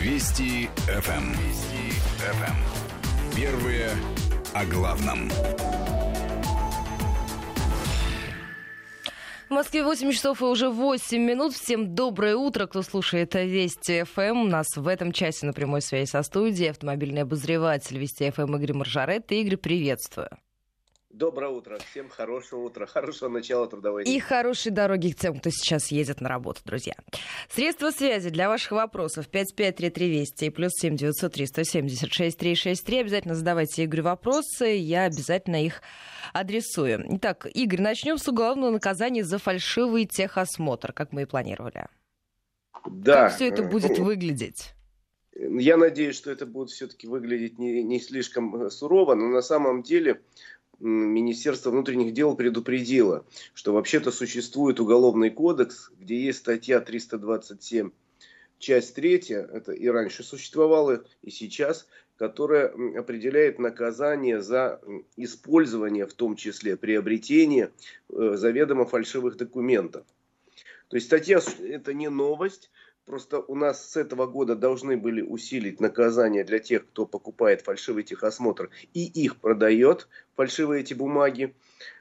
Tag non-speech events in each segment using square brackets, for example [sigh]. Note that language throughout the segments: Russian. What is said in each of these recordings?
Вести ФМ. Вести ФМ. Первые о главном. В Москве 8 часов и уже 8 минут. Всем доброе утро, кто слушает Вести ФМ. У нас в этом часе на прямой связи со студией автомобильный обозреватель Вести ФМ Игорь Моржаретто. Игорь, приветствую. Доброе утро. Всем хорошего утра. Хорошего начала трудовой недели. И хорошей дороги к тем, кто сейчас едет на работу, друзья. Средства связи для ваших вопросов 553320 и плюс 7903 176 363. Обязательно задавайте Игорю вопросы, я обязательно их адресую. Итак, Игорь, начнем с уголовного наказания за фальшивый техосмотр, как мы и планировали. Да. Как все это будет выглядеть? Я надеюсь, что это будет все-таки выглядеть не, не слишком сурово, но на самом деле Министерство внутренних дел предупредило, что вообще-то существует уголовный кодекс, где есть статья 327, часть третья, это и раньше существовало, и сейчас, которая определяет наказание за использование, в том числе приобретение э, заведомо фальшивых документов. То есть статья это не новость, Просто у нас с этого года должны были усилить наказание для тех, кто покупает фальшивый техосмотр и их продает, фальшивые эти бумаги.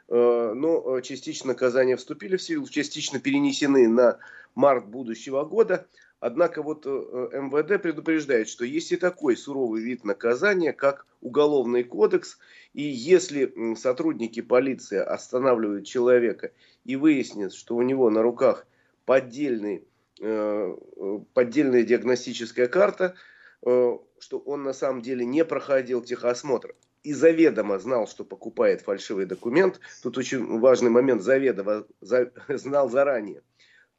Э, но э, частично наказания вступили в силу, частично перенесены на март будущего года. Однако вот э, МВД предупреждает, что есть и такой суровый вид наказания, как уголовный кодекс. И если сотрудники полиции останавливают человека и выяснят, что у него на руках поддельный поддельная диагностическая карта, э, что он на самом деле не проходил техосмотр и заведомо знал, что покупает фальшивый документ, тут очень важный момент, заведомо за, [laughs] знал заранее,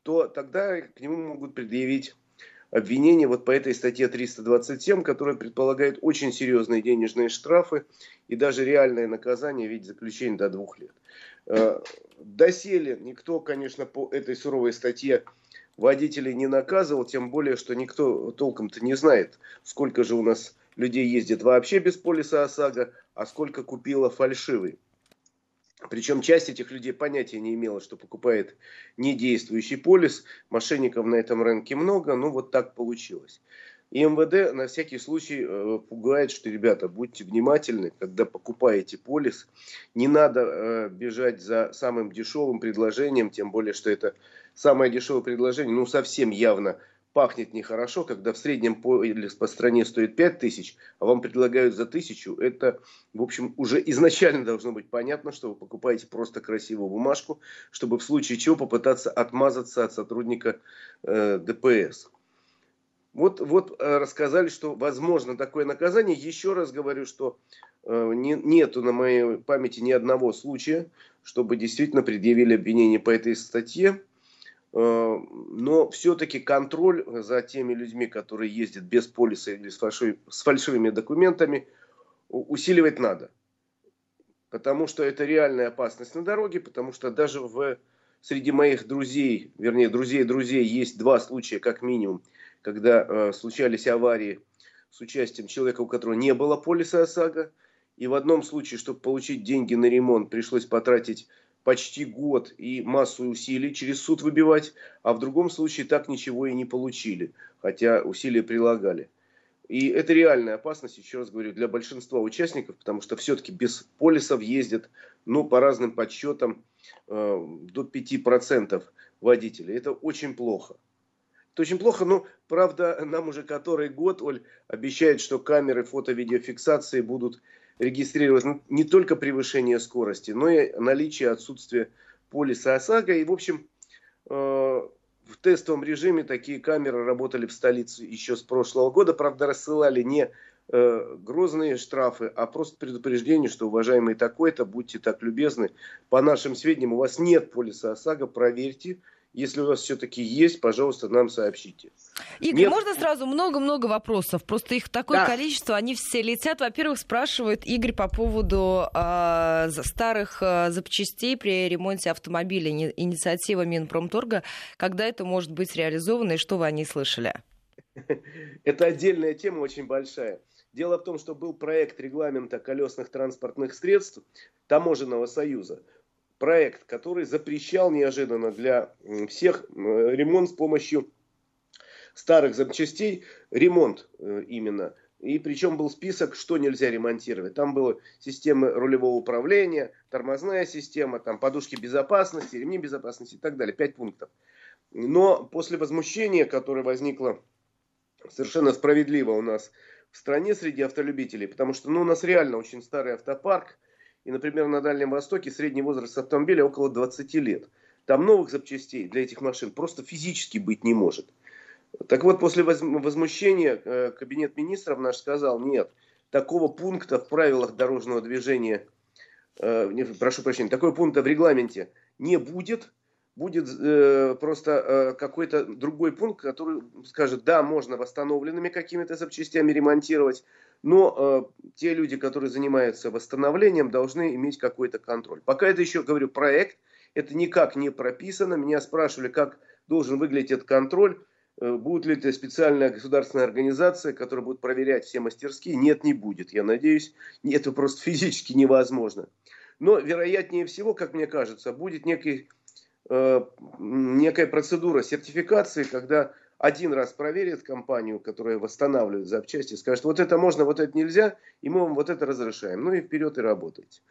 то тогда к нему могут предъявить обвинение вот по этой статье 327, которая предполагает очень серьезные денежные штрафы и даже реальное наказание в виде заключения до двух лет. Э, доселе никто, конечно, по этой суровой статье водителей не наказывал, тем более, что никто толком-то не знает, сколько же у нас людей ездит вообще без полиса ОСАГО, а сколько купила фальшивый. Причем часть этих людей понятия не имела, что покупает недействующий полис. Мошенников на этом рынке много, ну вот так получилось. И МВД на всякий случай э, пугает, что, ребята, будьте внимательны, когда покупаете полис. Не надо э, бежать за самым дешевым предложением, тем более, что это самое дешевое предложение, ну, совсем явно пахнет нехорошо, когда в среднем полис по стране стоит 5 тысяч, а вам предлагают за тысячу, это, в общем, уже изначально должно быть понятно, что вы покупаете просто красивую бумажку, чтобы в случае чего попытаться отмазаться от сотрудника э, ДПС. Вот, вот э, рассказали, что возможно такое наказание. Еще раз говорю, что э, не, нету на моей памяти ни одного случая, чтобы действительно предъявили обвинение по этой статье. Э, но все-таки контроль за теми людьми, которые ездят без полиса или с, фальшивыми, с фальшивыми документами, усиливать надо. Потому что это реальная опасность на дороге, потому что даже в, среди моих друзей, вернее, друзей друзей, есть два случая, как минимум, когда э, случались аварии с участием человека, у которого не было полиса ОСАГО. И в одном случае, чтобы получить деньги на ремонт, пришлось потратить почти год и массу усилий через суд выбивать, а в другом случае так ничего и не получили, хотя усилия прилагали. И это реальная опасность, еще раз говорю, для большинства участников, потому что все-таки без полисов ездят, ну, по разным подсчетам, э, до 5% водителей. Это очень плохо. Это очень плохо, но, правда, нам уже который год, Оль, обещает, что камеры фото-видеофиксации будут регистрировать не только превышение скорости, но и наличие отсутствия полиса ОСАГО. И, в общем, э, в тестовом режиме такие камеры работали в столице еще с прошлого года. Правда, рассылали не э, грозные штрафы, а просто предупреждение, что, уважаемый такой-то, будьте так любезны, по нашим сведениям, у вас нет полиса ОСАГО, проверьте, если у вас все-таки есть, пожалуйста, нам сообщите. Игорь, Нет... можно сразу много-много вопросов? Просто их такое да. количество, они все летят. Во-первых, спрашивает Игорь по поводу э, старых э, запчастей при ремонте автомобиля. Инициатива Минпромторга. Когда это может быть реализовано и что вы о ней слышали? [laughs] Это отдельная тема, очень большая. Дело в том, что был проект регламента колесных транспортных средств Таможенного союза проект, который запрещал неожиданно для всех ремонт с помощью старых запчастей ремонт э, именно. И причем был список, что нельзя ремонтировать. Там была система рулевого управления, тормозная система, там подушки безопасности, ремни безопасности и так далее. Пять пунктов. Но после возмущения, которое возникло совершенно справедливо у нас в стране среди автолюбителей, потому что ну, у нас реально очень старый автопарк, и, например, на Дальнем Востоке средний возраст автомобиля около 20 лет. Там новых запчастей для этих машин просто физически быть не может. Так вот, после возмущения э, кабинет министров наш сказал, нет, такого пункта в правилах дорожного движения, э, прошу прощения, такого пункта в регламенте не будет, будет э, просто э, какой-то другой пункт, который скажет, да, можно восстановленными какими-то запчастями ремонтировать, но э, те люди, которые занимаются восстановлением, должны иметь какой-то контроль. Пока это еще, говорю, проект, это никак не прописано. Меня спрашивали, как должен выглядеть этот контроль. Э, будет ли это специальная государственная организация, которая будет проверять все мастерские? Нет, не будет, я надеюсь. Это просто [laughs] физически невозможно. Но вероятнее всего, как мне кажется, будет некий, некая процедура сертификации, когда один раз проверит компанию, которая восстанавливает запчасти, скажет, вот это можно, вот это нельзя, и мы вам вот это разрешаем. Ну и вперед и работайте.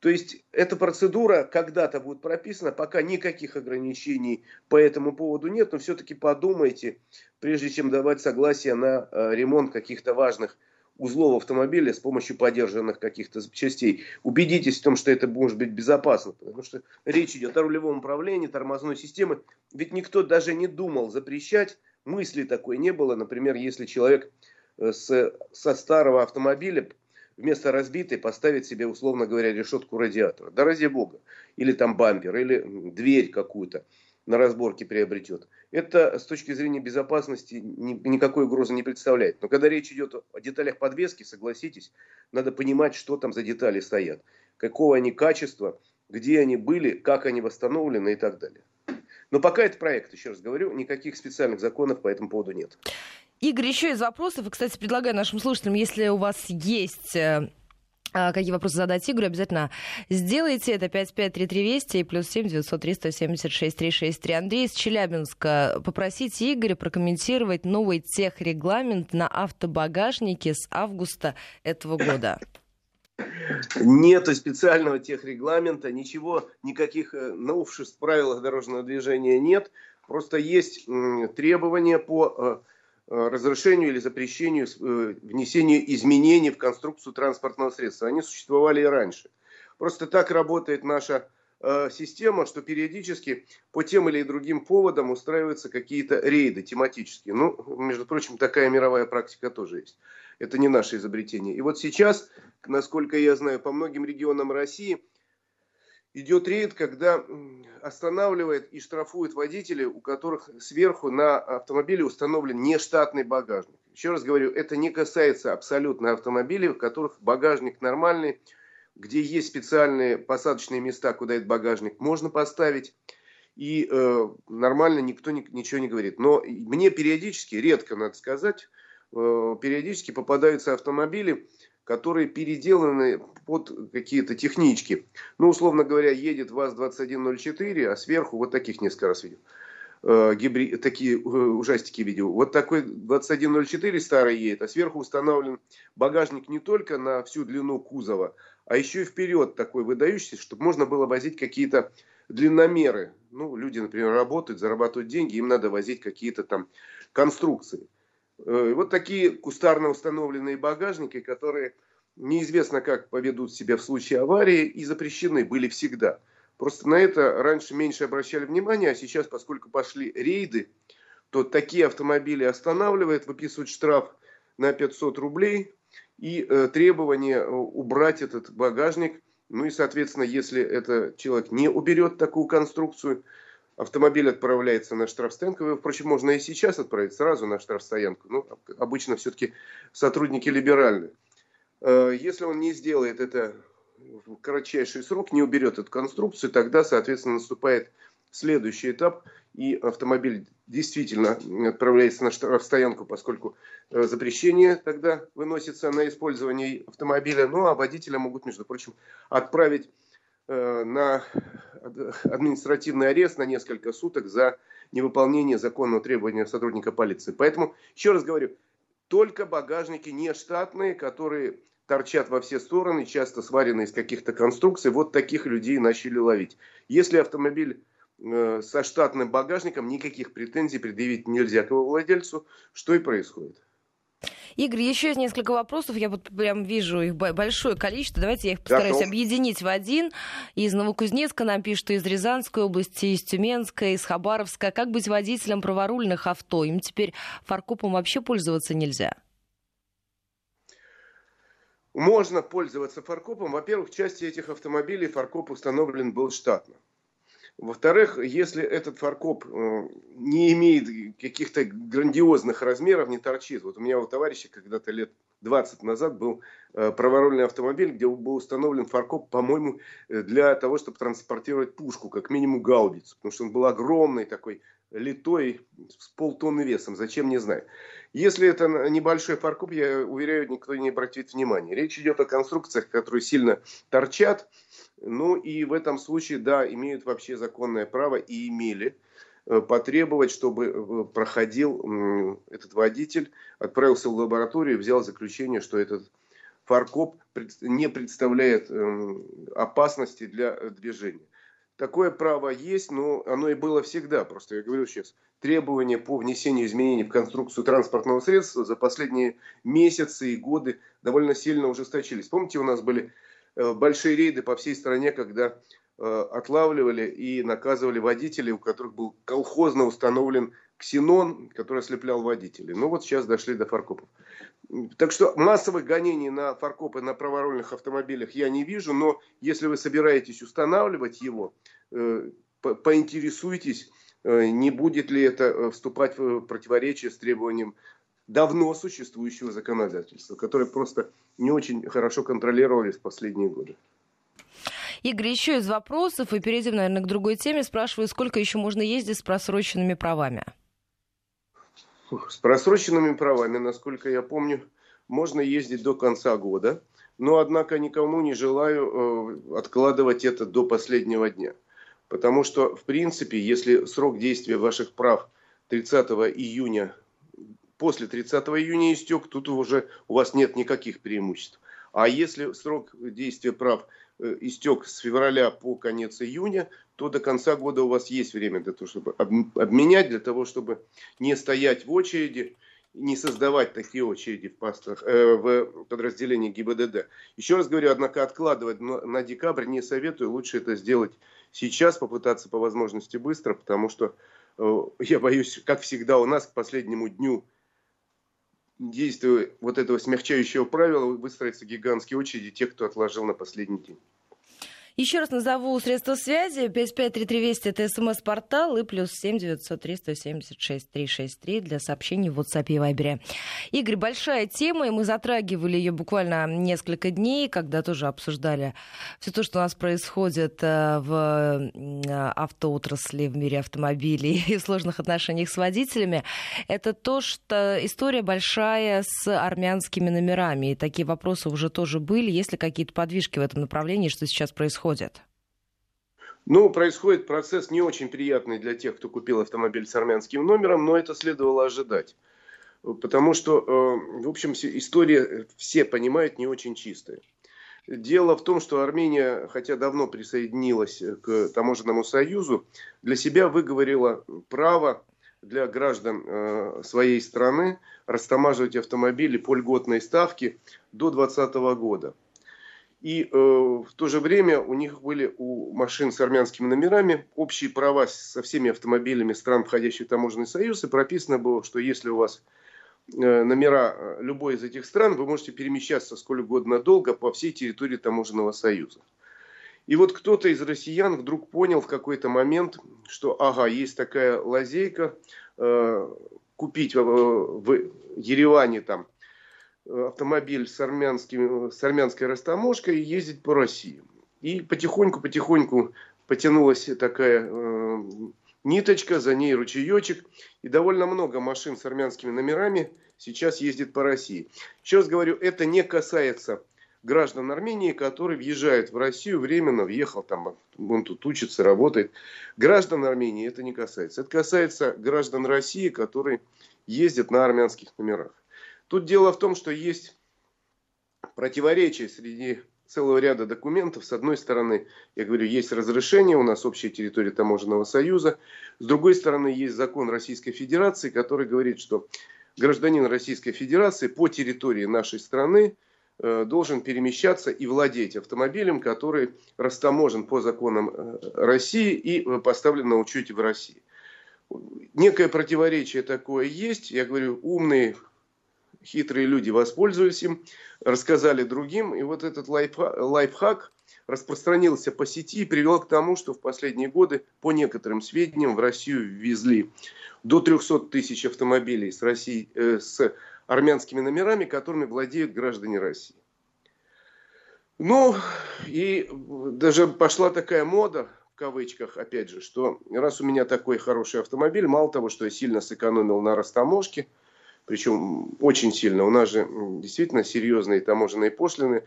То есть эта процедура когда-то будет прописана, пока никаких ограничений по этому поводу нет, но все-таки подумайте, прежде чем давать согласие на э, ремонт каких-то важных узлов автомобиля с помощью подержанных каких-то запчастей. Убедитесь в том, что это может быть безопасно, потому что речь идет о рулевом управлении, тормозной системе. Ведь никто даже не думал запрещать, мысли такой не было. Например, если человек э, с, со старого автомобиля вместо разбитой поставить себе, условно говоря, решетку радиатора. Да ради бога. Или там бампер, или дверь какую-то на разборке приобретет. Это с точки зрения безопасности никакой угрозы не представляет. Но когда речь идет о деталях подвески, согласитесь, надо понимать, что там за детали стоят. Какого они качества, где они были, как они восстановлены и так далее. Но пока это проект, еще раз говорю, никаких специальных законов по этому поводу нет. Игорь, еще из вопросов. И, кстати, предлагаю нашим слушателям, если у вас есть э, какие вопросы задать Игорю, обязательно сделайте. Это 553320 и плюс 7 903 176 363. Андрей из Челябинска. Попросите Игоря прокомментировать новый техрегламент на автобагажнике с августа этого года. Нет специального техрегламента, ничего, никаких э, новшеств в правилах дорожного движения нет. Просто есть требования по Э, разрешению или запрещению э, внесения изменений в конструкцию транспортного средства. Они существовали и раньше. Просто так работает наша э, система, что периодически по тем или другим поводам устраиваются какие-то рейды тематические. Ну, между прочим, такая мировая практика тоже есть. Это не наше изобретение. И вот сейчас, насколько я знаю, по многим регионам России – идет рейд, когда останавливает и штрафует водителей, у которых сверху на автомобиле установлен нештатный багажник. Еще раз говорю, это не касается абсолютно автомобилей, у которых багажник нормальный, где есть специальные посадочные места, куда этот багажник можно поставить. И э, нормально никто ни, ничего не говорит. Но мне периодически, редко надо сказать, э, периодически попадаются автомобили, которые переделаны под какие-то технички. Ну, условно говоря, едет ВАЗ-2104, а сверху вот таких несколько раз видел. Э, гибри... Такие э, ужастики видел. Вот такой 2104 старый едет, а сверху установлен багажник не только на всю длину кузова, а еще и вперед такой выдающийся, чтобы можно было возить какие-то длинномеры. Ну, люди, например, работают, зарабатывают деньги, им надо возить какие-то там конструкции. Э, вот такие кустарно установленные багажники, которые неизвестно как поведут себя в случае аварии и запрещены были всегда. Просто на это раньше меньше обращали внимание, а сейчас, поскольку пошли рейды, то такие автомобили останавливают, выписывают штраф на 500 рублей и э, требование э, убрать этот багажник. Ну и, соответственно, если этот человек не уберет такую конструкцию, автомобиль отправляется на штрафстоянку. Впрочем, можно и сейчас отправить сразу на штрафстоянку. Но ну, обычно все-таки сотрудники либеральные. Э, если он не сделает это в кратчайший срок, не уберет эту конструкцию, тогда, соответственно, наступает следующий этап, и автомобиль действительно отправляется на штрафстоянку, поскольку э, запрещение тогда выносится на использование автомобиля. Ну, а водителя могут, между прочим, отправить на административный арест на несколько суток за невыполнение законного требования сотрудника полиции. Поэтому, еще раз говорю, только багажники не штатные, которые торчат во все стороны, часто сварены из каких-то конструкций. Вот таких людей начали ловить. Если автомобиль э, со штатным багажником, никаких претензий предъявить нельзя к его владельцу. Что и происходит. Игорь, еще есть несколько вопросов. Я вот прям вижу их большое количество. Давайте я их постараюсь Готов. объединить в один. Из Новокузнецка нам пишут, из Рязанской области, из Тюменской, из Хабаровска. Как быть водителем праворульных авто? Им теперь фаркопом вообще пользоваться нельзя? Можно пользоваться фаркопом. Во-первых, в части этих автомобилей фаркоп установлен был штатно. Во-вторых, если этот фаркоп э, не имеет каких-то грандиозных размеров, не торчит. Вот у меня у товарища когда-то лет 20 назад был э, праворульный автомобиль, где был установлен фаркоп, по-моему, э, для того, чтобы транспортировать пушку, как минимум гаубицу. Потому что он был огромный такой, литой, с полтонны весом. Зачем, не знаю. Если это небольшой фаркоп, я уверяю, никто не обратит внимания. Речь идет о конструкциях, которые сильно торчат. Ну и в этом случае, да, имеют вообще законное право и имели э, потребовать, чтобы э, проходил этот водитель, отправился в лабораторию взял заключение, что этот фаркоп не представляет эм, опасности для движения. Такое право есть, но оно и было всегда. Просто я говорю сейчас, требования по внесению изменений в конструкцию транспортного средства за последние месяцы и годы довольно сильно ужесточились. Помните, у нас были э, большие рейды по всей стране, когда э, отлавливали и наказывали водителей, у которых был колхозно установлен ксенон, который ослеплял водителей. Ну вот сейчас дошли до фаркопов. Так что массовых гонений на фаркопы на праворульных автомобилях я не вижу, но если вы собираетесь устанавливать его, э, поинтересуйтесь, э, не будет ли это э, вступать в противоречие с требованием давно существующего законодательства, которое просто не очень хорошо контролировались в последние годы. Игорь, еще из вопросов, и перейдем, наверное, к другой теме. Спрашиваю, сколько еще можно ездить с просроченными правами? С просроченными правами, насколько я помню, можно ездить до конца года. Но, однако, никому не желаю э, откладывать это до последнего дня. Потому что, в принципе, если срок действия ваших прав 30 июня, после 30 июня истек, тут уже у вас нет никаких преимуществ. А если срок действия прав Э, истек с февраля по конец июня, то до конца года у вас есть время для того, чтобы обменять, для того, чтобы не стоять в очереди, не создавать такие очереди в, пастах, э, в подразделении ГИБДД. Еще раз говорю, однако откладывать на, на декабрь не советую, лучше это сделать сейчас, попытаться по возможности быстро, потому что э, я боюсь, как всегда у нас к последнему дню действия вот этого смягчающего правила выстроятся гигантские очереди тех, кто отложил на последний день. Еще раз назову средства связи. 553320 это смс-портал и плюс 7 903 176 363 для сообщений в WhatsApp и Viber. Игорь, большая тема, и мы затрагивали ее буквально несколько дней, когда тоже обсуждали все то, что у нас происходит э, в автоотрасли, в мире автомобилей [laughs] и в сложных отношениях с водителями. Это то, что история большая с армянскими номерами. И такие вопросы уже тоже были. Есть ли какие-то подвижки в этом направлении, что сейчас происходит? Происходит? Ну, происходит процесс не очень приятный для тех, кто купил автомобиль с армянским номером, но это следовало ожидать. Потому что, э, в общем, история, все понимают, не очень чистая. Дело в том, что Армения, хотя давно присоединилась к таможенному союзу, для себя выговорила право для граждан э, своей страны растамаживать автомобили по льготной ставке до 2020 года. И э, в то же время у них были у машин с армянскими номерами общие права со всеми автомобилями стран, входящих в таможенный союз. И прописано было, что если у вас э, номера э, любой из этих стран, вы можете перемещаться сколь угодно долго по всей территории таможенного союза. И вот кто-то из россиян вдруг понял в какой-то момент, что ага, есть такая лазейка, э, купить в, в Ереване там автомобиль с, армянским, с армянской растаможкой и ездить по России. И потихоньку-потихоньку потянулась такая э, ниточка, за ней ручеечек. И довольно много машин с армянскими номерами сейчас ездит по России. Раз говорю, это не касается граждан Армении, который въезжает в Россию, временно въехал, там, он тут учится, работает. Граждан Армении это не касается. Это касается граждан России, которые ездят на армянских номерах. Тут дело в том, что есть противоречие среди целого ряда документов. С одной стороны, я говорю, есть разрешение, у нас общая территория таможенного союза. С другой стороны, есть закон Российской Федерации, который говорит, что гражданин Российской Федерации по территории нашей страны э, должен перемещаться и владеть автомобилем, который растаможен по законам э, России и э, поставлен на учете в России. Некое противоречие такое есть. Я говорю, умные хитрые люди воспользовались им, рассказали другим, и вот этот лайфхак распространился по сети и привел к тому, что в последние годы, по некоторым сведениям, в Россию ввезли до 300 тысяч автомобилей с, России, э, с армянскими номерами, которыми владеют граждане России. Ну, и даже пошла такая мода, в кавычках, опять же, что раз у меня такой хороший автомобиль, мало того, что я сильно сэкономил на растаможке – причем очень сильно. У нас же действительно серьезные таможенные пошлины,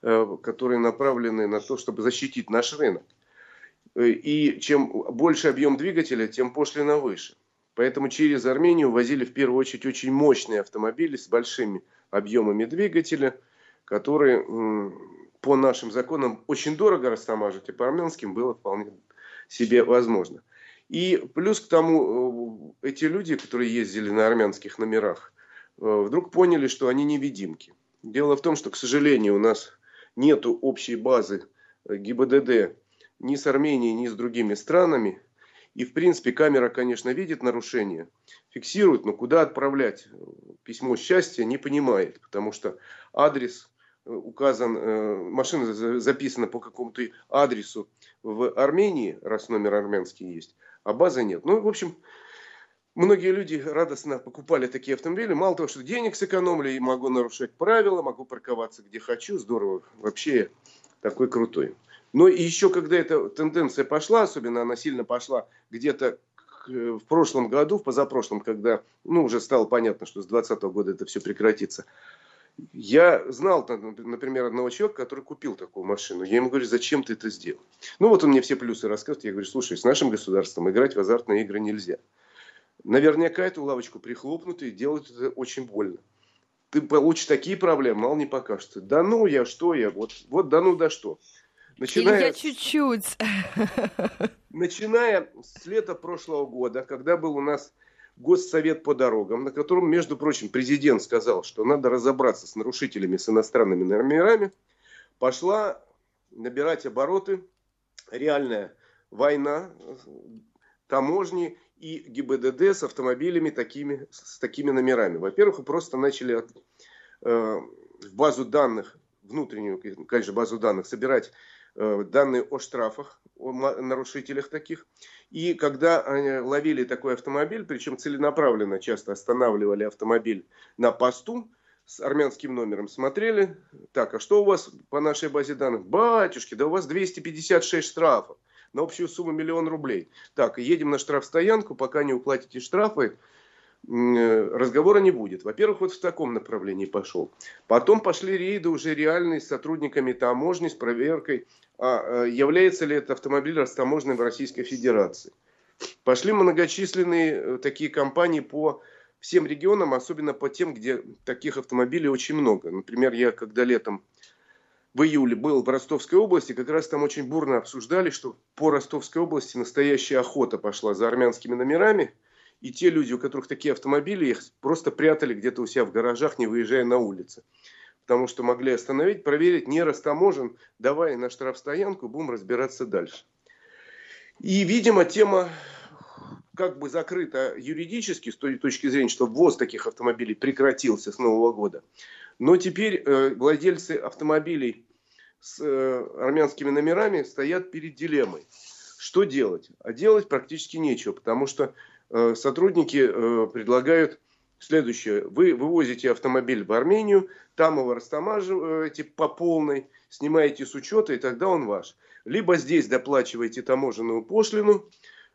э, которые направлены на то, чтобы защитить наш рынок. Э, и чем больше объем двигателя, тем пошлина выше. Поэтому через Армению возили в первую очередь очень мощные автомобили с большими объемами двигателя, которые по нашим законам очень дорого растамаживать, а по армянским было вполне себе возможно. И плюс к тому, э, эти люди, которые ездили на армянских номерах, э, вдруг поняли, что они невидимки. Дело в том, что, к сожалению, у нас нет общей базы э, ГИБДД ни с Арменией, ни с другими странами. И, в принципе, камера, конечно, видит нарушение, фиксирует, но куда отправлять письмо счастья не понимает, потому что адрес указан, машина записана по какому-то адресу в Армении, раз номер армянский есть, а базы нет. Ну, в общем, многие люди радостно покупали такие автомобили. Мало того, что денег сэкономили, и могу нарушать правила, могу парковаться где хочу. Здорово. Вообще такой крутой. Но еще когда эта тенденция пошла, особенно она сильно пошла где-то в прошлом году, в позапрошлом, когда ну, уже стало понятно, что с 2020 года это все прекратится. Я знал, например, одного человека, который купил такую машину. Я ему говорю, зачем ты это сделал? Ну вот он мне все плюсы рассказывает. Я говорю, слушай, с нашим государством играть в азартные игры нельзя. Наверняка эту лавочку прихлопнут и делают это очень больно. Ты получишь такие проблемы, мало не покажется. Да ну я, что я, вот, вот да ну да что. Начиная, Или я чуть-чуть. Начиная с лета прошлого года, когда был у нас Госсовет по дорогам, на котором, между прочим, президент сказал, что надо разобраться с нарушителями, с иностранными номерами, пошла набирать обороты реальная война таможни и ГИБДД с автомобилями такими, с такими номерами. Во-первых, просто начали от, э, в базу данных, внутреннюю, конечно, базу данных, собирать данные о штрафах, о нарушителях таких. И когда ловили такой автомобиль, причем целенаправленно часто останавливали автомобиль на посту с армянским номером, смотрели, так, а что у вас по нашей базе данных? Батюшки, да у вас 256 штрафов на общую сумму миллион рублей. Так, едем на штрафстоянку, пока не уплатите штрафы, Э, разговора не будет. Во-первых, вот в таком направлении пошел. Потом пошли рейды уже реальные с сотрудниками таможни, с проверкой, а, э, является ли это автомобиль растаможенным в Российской Федерации. Пошли многочисленные э, такие компании по всем регионам, особенно по тем, где таких автомобилей очень много. Например, я когда летом в июле был в Ростовской области, как раз там очень бурно обсуждали, что по Ростовской области настоящая охота пошла за армянскими номерами – и те люди, у которых такие автомобили, их просто прятали где-то у себя в гаражах, не выезжая на улицы. Потому что могли остановить, проверить, не растаможен, давай на штрафстоянку, будем разбираться дальше. И, видимо, тема как бы закрыта юридически с той точки зрения, что ввоз таких автомобилей прекратился с Нового года. Но теперь э, владельцы автомобилей с э, армянскими номерами стоят перед дилеммой. Что делать? А делать практически нечего, потому что сотрудники э, предлагают следующее. Вы вывозите автомобиль в Армению, там его растамаживаете по полной, снимаете с учета, и тогда он ваш. Либо здесь доплачиваете таможенную пошлину,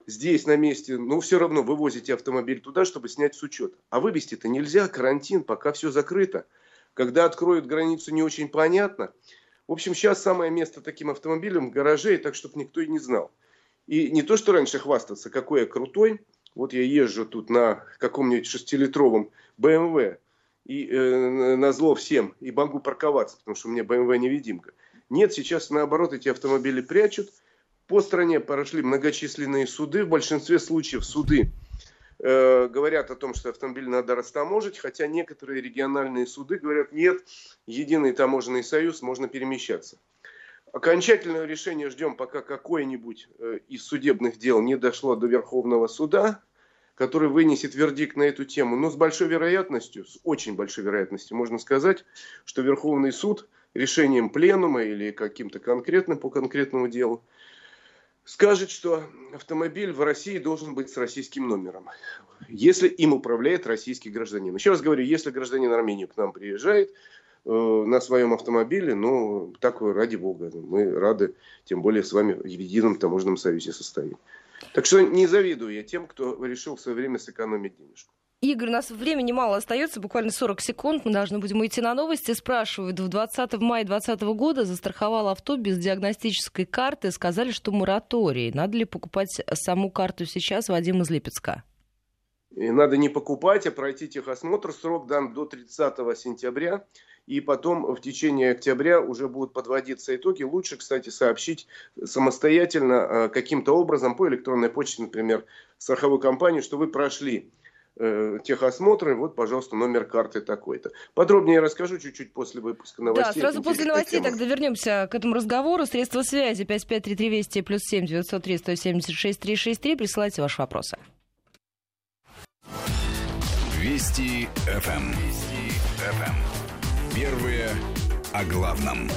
здесь на месте, но все равно вывозите автомобиль туда, чтобы снять с учета. А вывести-то нельзя, карантин, пока все закрыто. Когда откроют границу, не очень понятно. В общем, сейчас самое место таким автомобилем в гараже, так чтобы никто и не знал. И не то, что раньше хвастаться, какой я крутой. Вот я езжу тут на каком-нибудь шестилитровом BMW и э, на зло всем и могу парковаться, потому что у меня BMW невидимка. Нет, сейчас наоборот эти автомобили прячут. По стране прошли многочисленные суды. В большинстве случаев суды э, говорят о том, что автомобиль надо растаможить, хотя некоторые региональные суды говорят, нет, единый таможенный союз, можно перемещаться. Окончательное решение ждем, пока какое-нибудь э, из судебных дел не дошло до Верховного суда, который вынесет вердикт на эту тему. Но с большой вероятностью, с очень большой вероятностью можно сказать, что Верховный суд решением пленума или каким-то конкретным по конкретному делу скажет, что автомобиль в России должен быть с российским номером, если им управляет российский гражданин. Еще раз говорю, если гражданин Армении к нам приезжает на своем автомобиле, ну, так ради бога, мы рады, тем более с вами в едином таможенном союзе состоим. Так что не завидую я тем, кто решил в свое время сэкономить денежку. Игорь, у нас времени мало остается, буквально 40 секунд, мы должны будем идти на новости. Спрашивают, в 20 мая 2020 года застраховал авто без диагностической карты, сказали, что мораторий. Надо ли покупать саму карту сейчас, Вадим из Липецка? И надо не покупать, а пройти техосмотр. Срок дан до 30 сентября. И потом в течение октября уже будут подводиться итоги. Лучше, кстати, сообщить самостоятельно э, каким-то образом по электронной почте, например, страховой компании, что вы прошли э, техосмотры, вот, пожалуйста, номер карты такой-то. Подробнее я расскажу чуть-чуть после выпуска новостей. Да, сразу после новостей тема. тогда вернемся к этому разговору. Средства связи 5533 Вести плюс 7 903 176 363. Присылайте ваши вопросы. Вести ФМ. Эм. Вести ФМ. Первые о главном.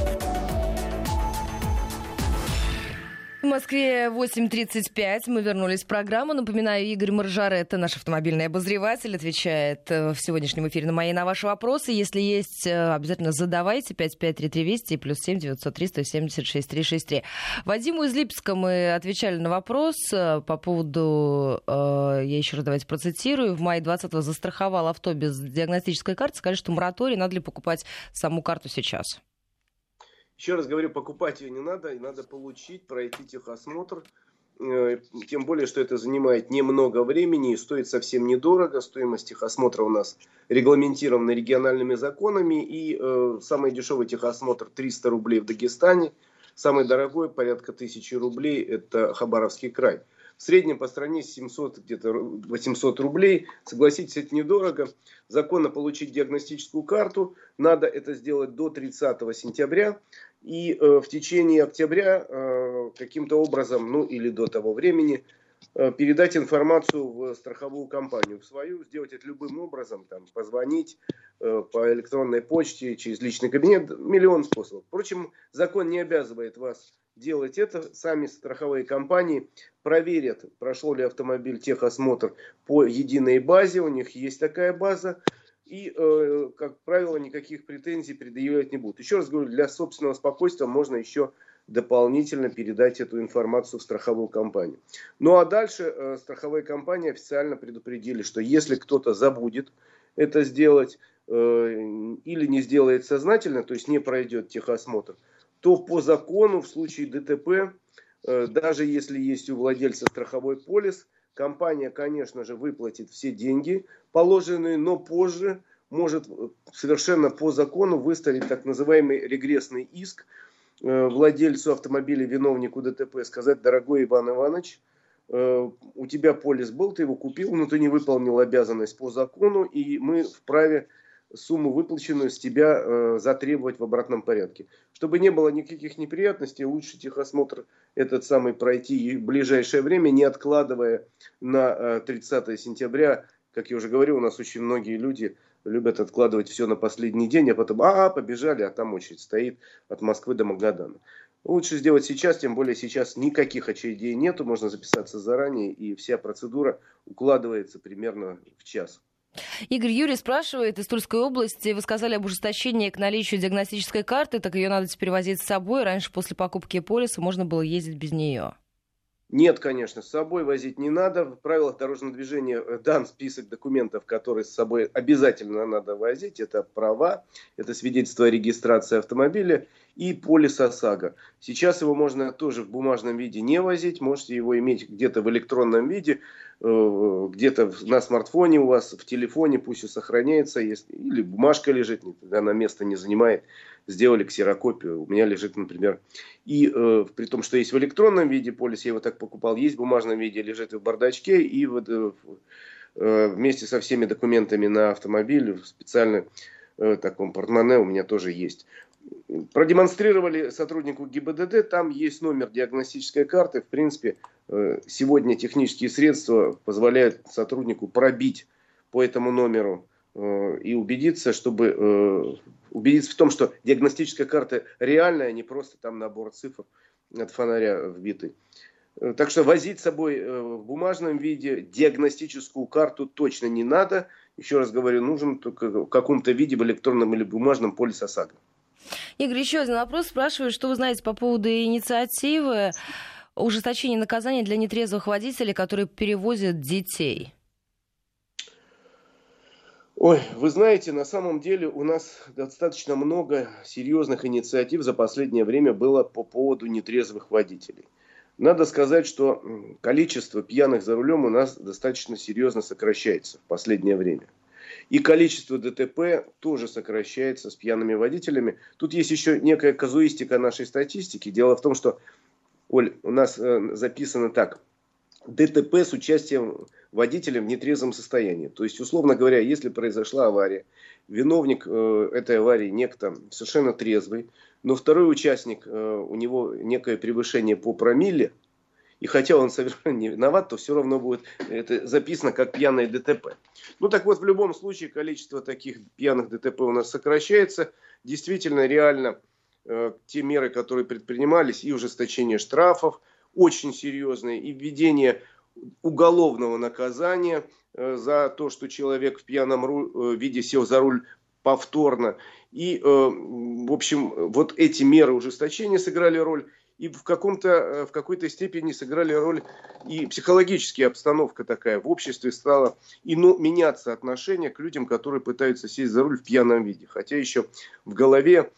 В Москве 8.35. Мы вернулись в программу. Напоминаю, Игорь Маржаретта, наш автомобильный обозреватель, отвечает э, в сегодняшнем эфире на мои на ваши вопросы. Если есть, э, обязательно задавайте. 553320 и плюс 7 903 176 363. Вадиму из Липска мы отвечали на вопрос э, по поводу, я еще раз давайте процитирую, в мае 20-го застраховал авто без диагностической карты, сказали, что мораторий, надо ли покупать саму карту сейчас? Еще раз говорю, покупать ее не надо, надо получить, пройти техосмотр. Э, тем более, что это занимает немного времени и стоит совсем недорого. Стоимость техосмотра у нас регламентирована региональными законами. И э, самый дешевый техосмотр 300 рублей в Дагестане. Самый дорогой, порядка 1000 рублей, это Хабаровский край. В среднем по стране 700, где-то 800 рублей. Согласитесь, это недорого. Законно получить диагностическую карту. Надо это сделать до 30 сентября. И э, в течение октября э, каким-то образом, ну или до того времени, э, передать информацию в страховую компанию в свою, сделать это любым образом, там, позвонить э, по электронной почте, через личный кабинет, миллион способов. Впрочем, закон не обязывает вас делать это. Сами страховые компании проверят, прошел ли автомобиль техосмотр по единой базе, у них есть такая база, и, э, как правило, никаких претензий предъявлять не будут. Еще раз говорю, для собственного спокойствия можно еще дополнительно передать эту информацию в страховую компанию. Ну а дальше э, страховые компании официально предупредили, что если кто-то забудет это сделать э, или не сделает сознательно, то есть не пройдет техосмотр, то по закону в случае ДТП, даже если есть у владельца страховой полис, Компания, конечно же, выплатит все деньги положенные, но позже может совершенно по закону выставить так называемый регрессный иск э, владельцу автомобиля, виновнику ДТП, сказать, дорогой Иван Иванович, э, у тебя полис был, ты его купил, но ты не выполнил обязанность по закону, и мы вправе сумму, выплаченную с тебя, э, затребовать в обратном порядке. Чтобы не было никаких неприятностей, лучше техосмотр этот самый пройти в ближайшее время, не откладывая на 30 э, сентября. Как я уже говорил, у нас очень многие люди любят откладывать все на последний день, а потом, а, побежали, а там очередь стоит от Москвы до Магадана. Лучше сделать сейчас, тем более сейчас никаких очередей нету, можно записаться заранее, и вся процедура укладывается примерно в час. Игорь Юрий спрашивает из Тульской области. Вы сказали об ужесточении к наличию диагностической карты, так ее надо теперь возить с собой. Раньше после покупки полиса можно было ездить без нее. Нет, конечно, с собой возить не надо. В правилах дорожного движения э, дан список документов, которые с собой обязательно надо возить. Это права, это свидетельство о регистрации автомобиля и полис ОСАГО. Сейчас его можно тоже в бумажном виде не возить, можете его иметь где-то в электронном виде, где-то на смартфоне у вас, в телефоне, пусть и сохраняется, если, или бумажка лежит, она место не занимает сделали ксерокопию. У меня лежит, например, и э, при том, что есть в электронном виде полис, я его так покупал, есть в бумажном виде, лежит в бардачке и вот, э, э, вместе со всеми документами на автомобиль в специально э, таком портмоне у меня тоже есть. Продемонстрировали сотруднику ГИБДД, там есть номер диагностической карты. В принципе, э, сегодня технические средства позволяют сотруднику пробить по этому номеру э, и убедиться, чтобы э, убедиться в том, что диагностическая карта реальная, а не просто там набор цифр от фонаря вбитый. Так что возить с собой в бумажном виде диагностическую карту точно не надо. Еще раз говорю, нужен только в каком-то виде, в электронном или бумажном полис ОСАГО. Игорь, еще один вопрос. Спрашиваю, что вы знаете по поводу инициативы ужесточения наказания для нетрезвых водителей, которые перевозят детей? Ой, вы знаете, на самом деле у нас достаточно много серьезных инициатив за последнее время было по поводу нетрезвых водителей. Надо сказать, что количество пьяных за рулем у нас достаточно серьезно сокращается в последнее время. И количество ДТП тоже сокращается с пьяными водителями. Тут есть еще некая казуистика нашей статистики. Дело в том, что, Оль, у нас э, записано так. ДТП с участием водителя в нетрезвом состоянии. То есть, условно говоря, если произошла авария, виновник э, этой аварии некто совершенно трезвый, но второй участник, э, у него некое превышение по промилле, и хотя он совершенно не виноват, то все равно будет это записано как пьяное ДТП. Ну так вот, в любом случае, количество таких пьяных ДТП у нас сокращается. Действительно, реально, э, те меры, которые предпринимались, и ужесточение штрафов, очень серьезные, и введение уголовного наказания э, за то, что человек в пьяном э, виде сел за руль повторно. И, э, в общем, вот эти меры ужесточения сыграли роль. И в, каком-то, в какой-то степени сыграли роль и психологическая обстановка такая. В обществе стало и, ну, меняться отношение к людям, которые пытаются сесть за руль в пьяном виде. Хотя еще в голове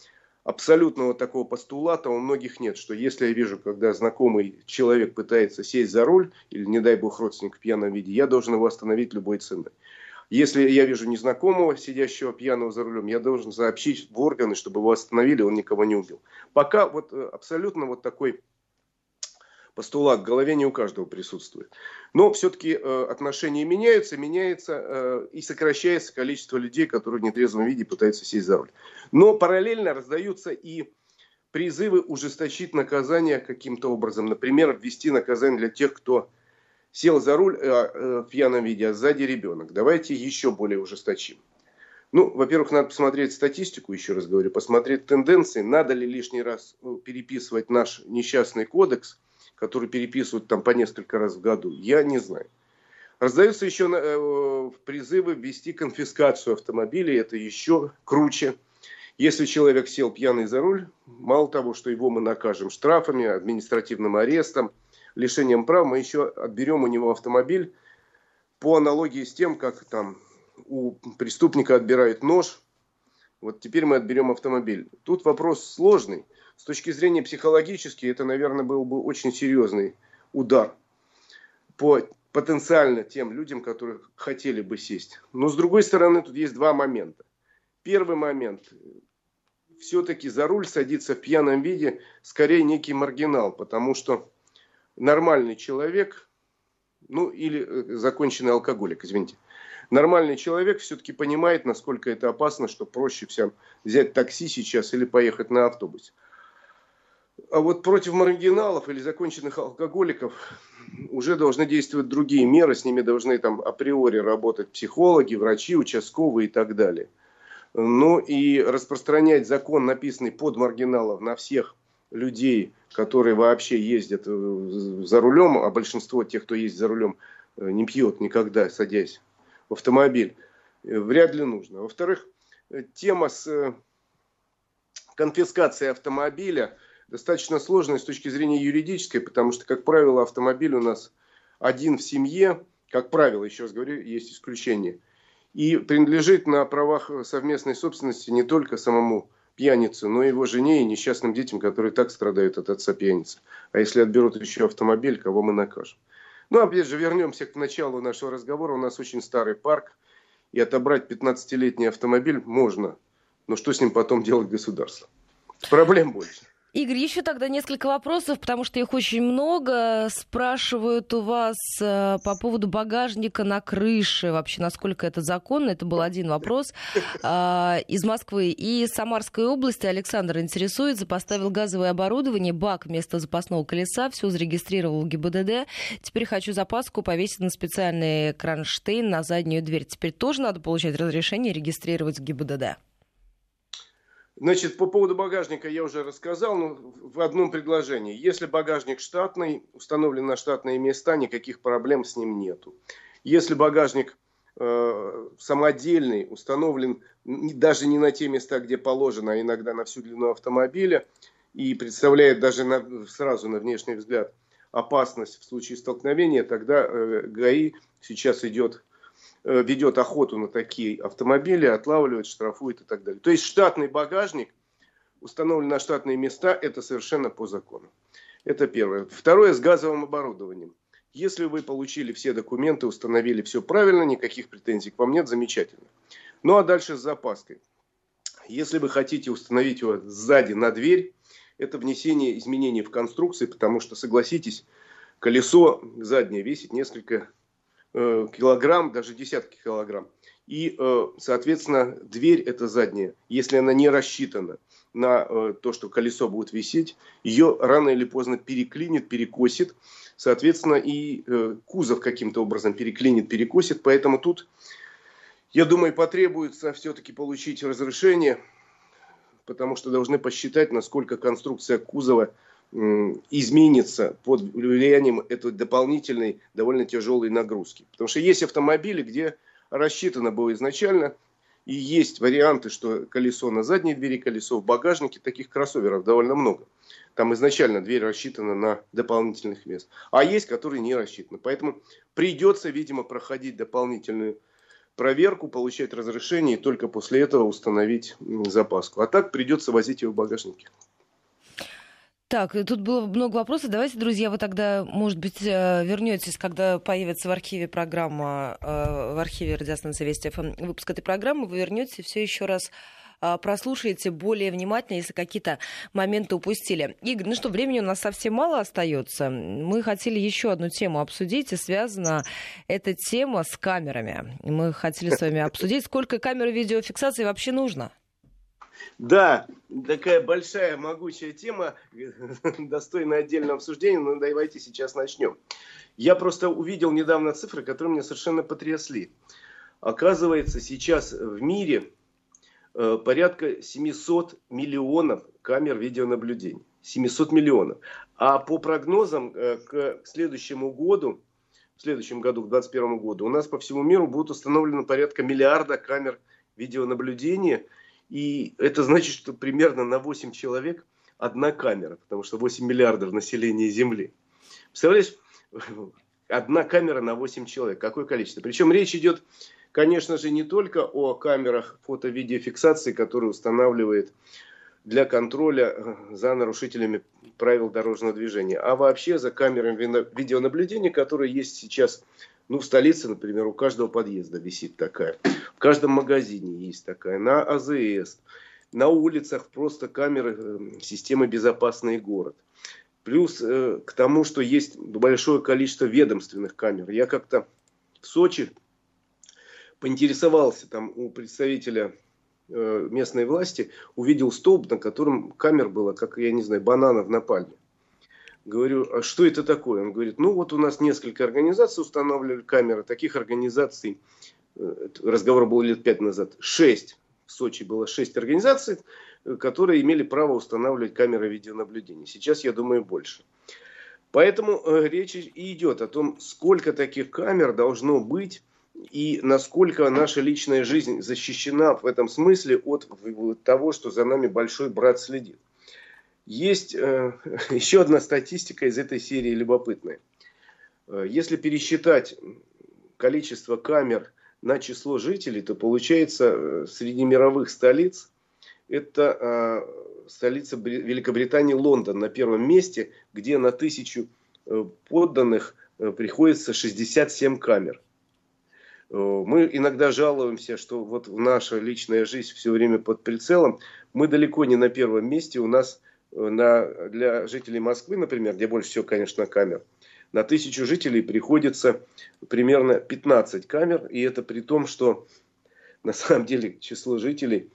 абсолютного такого постулата у многих нет, что если я вижу, когда знакомый человек пытается сесть за руль, или, не дай бог, родственник в пьяном виде, я должен его остановить любой ценой. Если я вижу незнакомого, сидящего пьяного за рулем, я должен сообщить в органы, чтобы его остановили, он никого не убил. Пока вот э, абсолютно вот такой постулат в голове не у каждого присутствует. Но все-таки э, отношения меняются, меняется э, и сокращается количество людей, которые в нетрезвом виде пытаются сесть за руль. Но параллельно раздаются и призывы ужесточить наказание каким-то образом. Например, ввести наказание для тех, кто сел за руль э, э, в пьяном виде, а сзади ребенок. Давайте еще более ужесточим. Ну, во-первых, надо посмотреть статистику, еще раз говорю, посмотреть тенденции, надо ли лишний раз ну, переписывать наш несчастный кодекс – которые переписывают там по несколько раз в году, я не знаю. Раздаются еще э, призывы ввести конфискацию автомобилей, это еще круче. Если человек сел пьяный за руль, мало того, что его мы накажем штрафами, административным арестом, лишением прав, мы еще отберем у него автомобиль по аналогии с тем, как там у преступника отбирают нож, вот теперь мы отберем автомобиль. Тут вопрос сложный. С точки зрения психологической, это, наверное, был бы очень серьезный удар по потенциально тем людям, которые хотели бы сесть. Но с другой стороны, тут есть два момента. Первый момент. Все-таки за руль садится в пьяном виде скорее некий маргинал, потому что нормальный человек, ну или э, законченный алкоголик, извините, нормальный человек все-таки понимает, насколько это опасно, что проще всем взять такси сейчас или поехать на автобусе. А вот против маргиналов или законченных алкоголиков уже должны действовать другие меры, с ними должны там априори работать психологи, врачи, участковые и так далее. Ну и распространять закон, написанный под маргиналов, на всех людей, которые вообще ездят э, за рулем, а большинство тех, кто ездит за рулем, э, не пьет никогда, садясь в автомобиль, э, вряд ли нужно. Во-вторых, тема с конфискацией автомобиля – достаточно сложная с точки зрения юридической, потому что, как правило, автомобиль у нас один в семье, как правило, еще раз говорю, есть исключения, и принадлежит на правах совместной собственности не только самому пьянице, но его жене и несчастным детям, которые так страдают от отца пьяницы. А если отберут еще автомобиль, кого мы накажем? Ну, опять же, вернемся к началу нашего разговора. У нас очень старый парк, и отобрать 15-летний автомобиль можно. Но что с ним потом делать государство? Проблем больше. Игорь, еще тогда несколько вопросов, потому что их очень много. Спрашивают у вас э, по поводу багажника на крыше. Вообще, насколько это законно? Это был один вопрос э, из Москвы. И Самарской области Александр интересуется. Поставил газовое оборудование, бак вместо запасного колеса. Все зарегистрировал в ГИБДД. Теперь хочу запаску повесить на специальный кронштейн на заднюю дверь. Теперь тоже надо получать разрешение регистрировать в ГИБДД? Значит, по поводу багажника я уже рассказал, но в одном предложении. Если багажник штатный, установлен на штатные места, никаких проблем с ним нету. Если багажник э, самодельный, установлен даже не на те места, где положено, а иногда на всю длину автомобиля, и представляет даже на, сразу на внешний взгляд опасность в случае столкновения, тогда э, ГАИ сейчас идет ведет охоту на такие автомобили, отлавливает, штрафует и так далее. То есть штатный багажник, установленный на штатные места, это совершенно по закону. Это первое. Второе, с газовым оборудованием. Если вы получили все документы, установили все правильно, никаких претензий к вам нет, замечательно. Ну а дальше с запаской. Если вы хотите установить его сзади на дверь, это внесение изменений в конструкции, потому что, согласитесь, колесо заднее весит несколько Э, килограмм, даже десятки килограмм. И, э, соответственно, дверь это задняя, если она не рассчитана на э, то, что колесо будет висеть, ее рано или поздно переклинит, перекосит. Соответственно, и кузов каким-то образом переклинит, перекосит. Поэтому тут, я думаю, потребуется все-таки получить разрешение, потому что должны посчитать, насколько конструкция кузова изменится под влиянием этой дополнительной, довольно тяжелой нагрузки. Потому что есть автомобили, где рассчитано было изначально, и есть варианты, что колесо на задней двери, колесо в багажнике, таких кроссоверов довольно много. Там изначально дверь рассчитана на дополнительных мест. А есть, которые не рассчитаны. Поэтому придется, видимо, проходить дополнительную проверку, получать разрешение и только после этого установить запаску. А так придется возить его в багажнике. Так, тут было много вопросов. Давайте, друзья, вы тогда, может быть, э, вернетесь, когда появится в архиве программа, э, в архиве радиостанции Вести ФМ выпуск этой программы, вы вернетесь и все еще раз э, прослушаете более внимательно, если какие-то моменты упустили. Игорь, ну что, времени у нас совсем мало остается. Мы хотели еще одну тему обсудить, и связана эта тема с камерами. Мы хотели с вами обсудить, сколько камер видеофиксации вообще нужно. Да, такая большая, могучая тема, [laughs] достойная отдельного обсуждения, но давайте сейчас начнем. Я просто увидел недавно цифры, которые меня совершенно потрясли. Оказывается, сейчас в мире э, порядка 700 миллионов камер видеонаблюдения. 700 миллионов. А по прогнозам э, к следующему году, в следующем году, к 2021 году, у нас по всему миру будут установлены порядка миллиарда камер видеонаблюдения – и это значит, что примерно на 8 человек одна камера, потому что 8 миллиардов населения Земли. Представляешь, одна камера на 8 человек. Какое количество? Причем речь идет, конечно же, не только о камерах фото-видеофиксации, которые устанавливает для контроля э, за нарушителями правил дорожного движения, а вообще за камерами видеонаблюдения, которые есть сейчас ну, в столице, например, у каждого подъезда висит такая. В каждом магазине есть такая. На АЗС. На улицах просто камеры э, системы «Безопасный город». Плюс э, к тому, что есть большое количество ведомственных камер. Я как-то в Сочи поинтересовался там у представителя э, местной власти, увидел столб, на котором камер было, как, я не знаю, бананов на пальме. Говорю, а что это такое? Он говорит, ну вот у нас несколько организаций устанавливали камеры. Таких организаций, э, разговор был лет пять назад, шесть. В Сочи было шесть организаций, э, которые имели право устанавливать камеры видеонаблюдения. Сейчас, я думаю, больше. Поэтому э, речь идет о том, сколько таких камер должно быть и насколько наша личная жизнь защищена в этом смысле от того, что за нами большой брат следит. Есть э, [laughs] еще одна статистика из этой серии любопытная. Э, если пересчитать количество камер на число жителей, то получается э, среди мировых столиц это э, столица Великобритании Лондон на первом месте, где на тысячу подданных приходится 67 камер. Мы иногда жалуемся, что вот наша личная жизнь все время под прицелом. Мы далеко не на первом месте. У нас на, для жителей Москвы, например, где больше всего, конечно, камер, на тысячу жителей приходится примерно 15 камер. И это при том, что на самом деле число жителей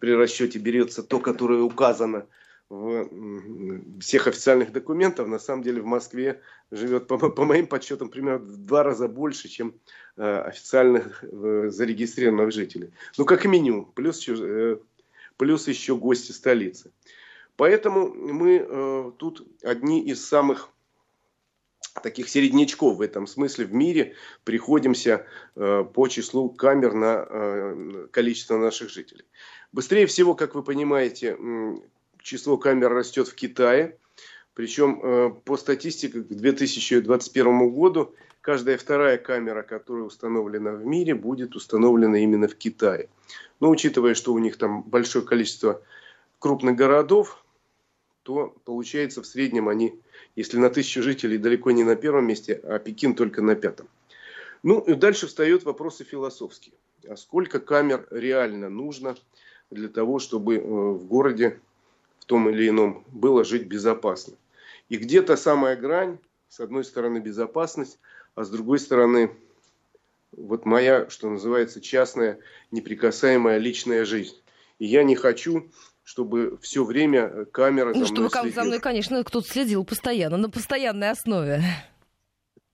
при расчете берется то, которое указано в всех официальных документах. На самом деле в Москве живет, по, по моим подсчетам, примерно в два раза больше, чем э, официальных э, зарегистрированных жителей. Ну, как минимум. Плюс э, плюс еще гости столицы. Поэтому мы э, тут одни из самых таких середнячков в этом смысле в мире приходимся э, по числу камер на э, количество наших жителей. Быстрее всего, как вы понимаете, число камер растет в Китае. Причем э, по статистике к 2021 году каждая вторая камера, которая установлена в мире, будет установлена именно в Китае. Но учитывая, что у них там большое количество крупных городов, то получается в среднем они если на тысячу жителей далеко не на первом месте, а Пекин только на пятом. Ну и дальше встают вопросы философские. А сколько камер реально нужно для того, чтобы э, в городе в том или ином было жить безопасно? И где-то самая грань, с одной стороны безопасность, а с другой стороны вот моя, что называется, частная, неприкасаемая личная жизнь. И я не хочу чтобы все время камера ну, мной чтобы за мной, конечно, кто-то следил постоянно, на постоянной основе.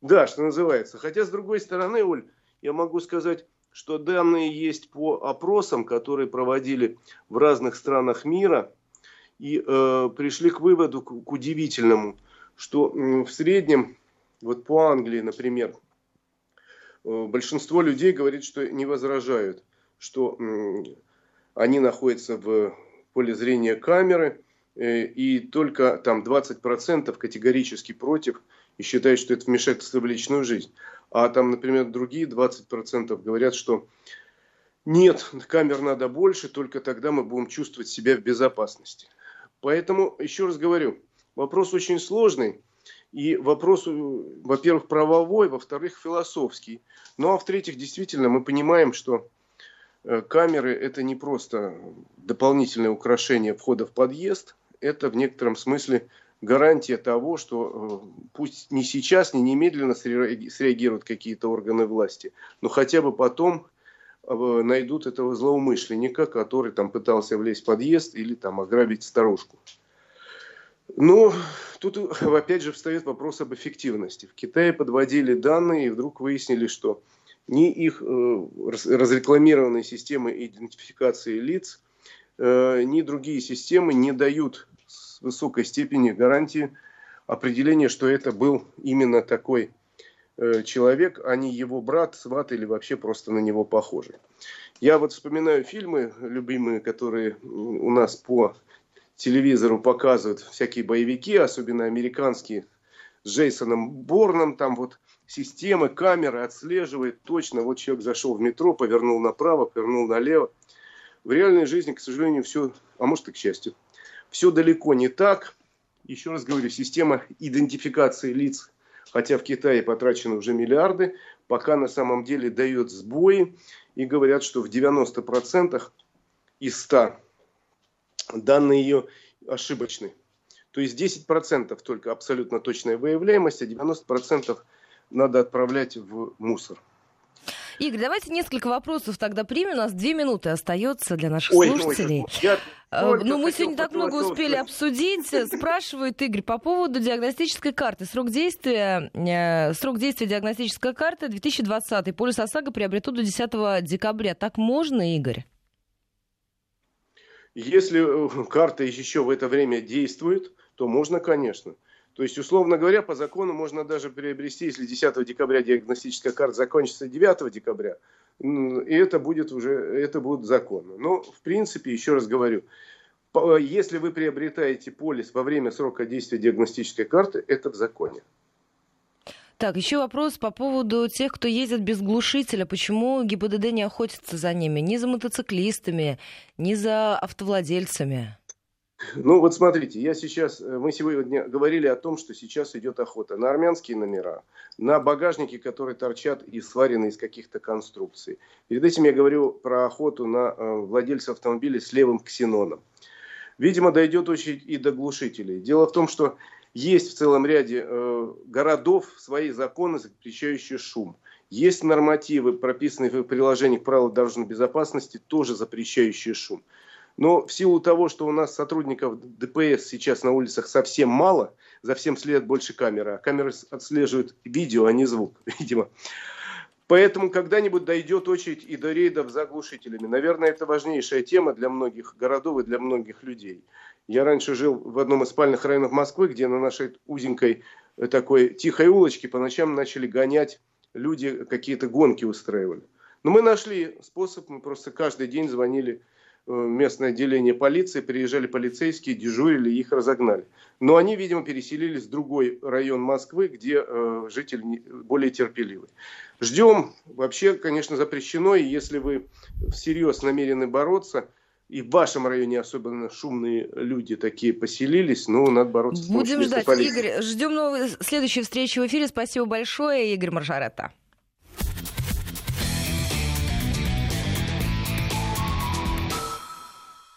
Да, что называется. Хотя, с другой стороны, Оль, я могу сказать, что данные есть по опросам, которые проводили в разных странах мира, и э, пришли к выводу, к, к удивительному, что э, в среднем, вот по Англии, например, э, большинство людей говорит, что не возражают, что э, они находятся в поле зрения камеры, э, и только там 20% категорически против и считают, что это вмешательство в личную жизнь. А там, например, другие 20% говорят, что нет, камер надо больше, только тогда мы будем чувствовать себя в безопасности. Поэтому, еще раз говорю, вопрос очень сложный. И вопрос, во-первых, правовой, во-вторых, философский. Ну а в-третьих, действительно, мы понимаем, что Э, камеры это не просто дополнительное украшение входа в подъезд, это в некотором смысле гарантия того, что э, пусть не сейчас, не немедленно среагируют какие-то органы власти, но хотя бы потом э, найдут этого злоумышленника, который там пытался влезть в подъезд или там ограбить старушку. Но тут опять же встает вопрос об эффективности. В Китае подводили данные и вдруг выяснили, что ни их э, разрекламированные системы идентификации лиц, э, ни другие системы не дают с высокой степени гарантии определения, что это был именно такой э, человек, а не его брат, сват или вообще просто на него похожий. Я вот вспоминаю фильмы любимые, которые у нас по телевизору показывают, всякие боевики, особенно американские, с Джейсоном Борном, там вот системы, камеры отслеживает точно. Вот человек зашел в метро, повернул направо, повернул налево. В реальной жизни, к сожалению, все, а может и к счастью, все далеко не так. Еще раз говорю, система идентификации лиц, хотя в Китае потрачено уже миллиарды, пока на самом деле дает сбои. И говорят, что в 90% из 100 данные ее ошибочны. То есть 10% только абсолютно точная выявляемость, а 90% надо отправлять в мусор. Игорь, давайте несколько вопросов тогда примем. У нас две минуты остается для наших ой, слушателей. Ой, я э, ну, мы сегодня так много успели обсудить. Спрашивает Игорь по поводу диагностической карты. Срок действия, э, срок действия диагностической карты 2020. Полис ОСАГО приобретут до 10 декабря. Так можно, Игорь? Если э, карта еще в это время действует, то можно, конечно. То есть, условно говоря, по закону можно даже приобрести, если 10 декабря диагностическая карта закончится 9 декабря, и это будет уже, это будет законно. Но, в принципе, еще раз говорю, Если вы приобретаете полис во время срока действия диагностической карты, это в законе. Так, еще вопрос по поводу тех, кто ездит без глушителя. Почему ГИБДД не охотится за ними? Ни за мотоциклистами, ни за автовладельцами? Ну вот смотрите, я сейчас, э, мы сегодня говорили о том, что сейчас идет охота на армянские номера, на багажники, которые торчат и сварены из каких-то конструкций. Перед этим я говорю про охоту на э, владельца автомобиля с левым ксеноном. Видимо, дойдет очередь и до глушителей. Дело в том, что есть в целом ряде э, городов свои законы, запрещающие шум. Есть нормативы, прописанные в приложениях правил дорожной безопасности, тоже запрещающие шум. Но в силу того, что у нас сотрудников ДПС сейчас на улицах совсем мало, за всем следят больше камеры, а камеры отслеживают видео, а не звук, [laughs] видимо. Поэтому когда-нибудь дойдет очередь и до рейдов за глушителями. Наверное, это важнейшая тема для многих городов и для многих людей. Я раньше жил в одном из спальных районов Москвы, где на нашей узенькой э, такой тихой улочке по ночам начали гонять люди, какие-то гонки устраивали. Но мы нашли способ, мы просто каждый день звонили местное отделение полиции, приезжали полицейские, дежурили, их разогнали. Но они, видимо, переселились в другой район Москвы, где э, жители более терпеливы. Ждем. Вообще, конечно, запрещено, и если вы всерьез намерены бороться, и в вашем районе особенно шумные люди такие поселились, ну, надо бороться Будем ждать. Полиции. Игорь, ждем новой следующей встречи в эфире. Спасибо большое, Игорь Маржарета.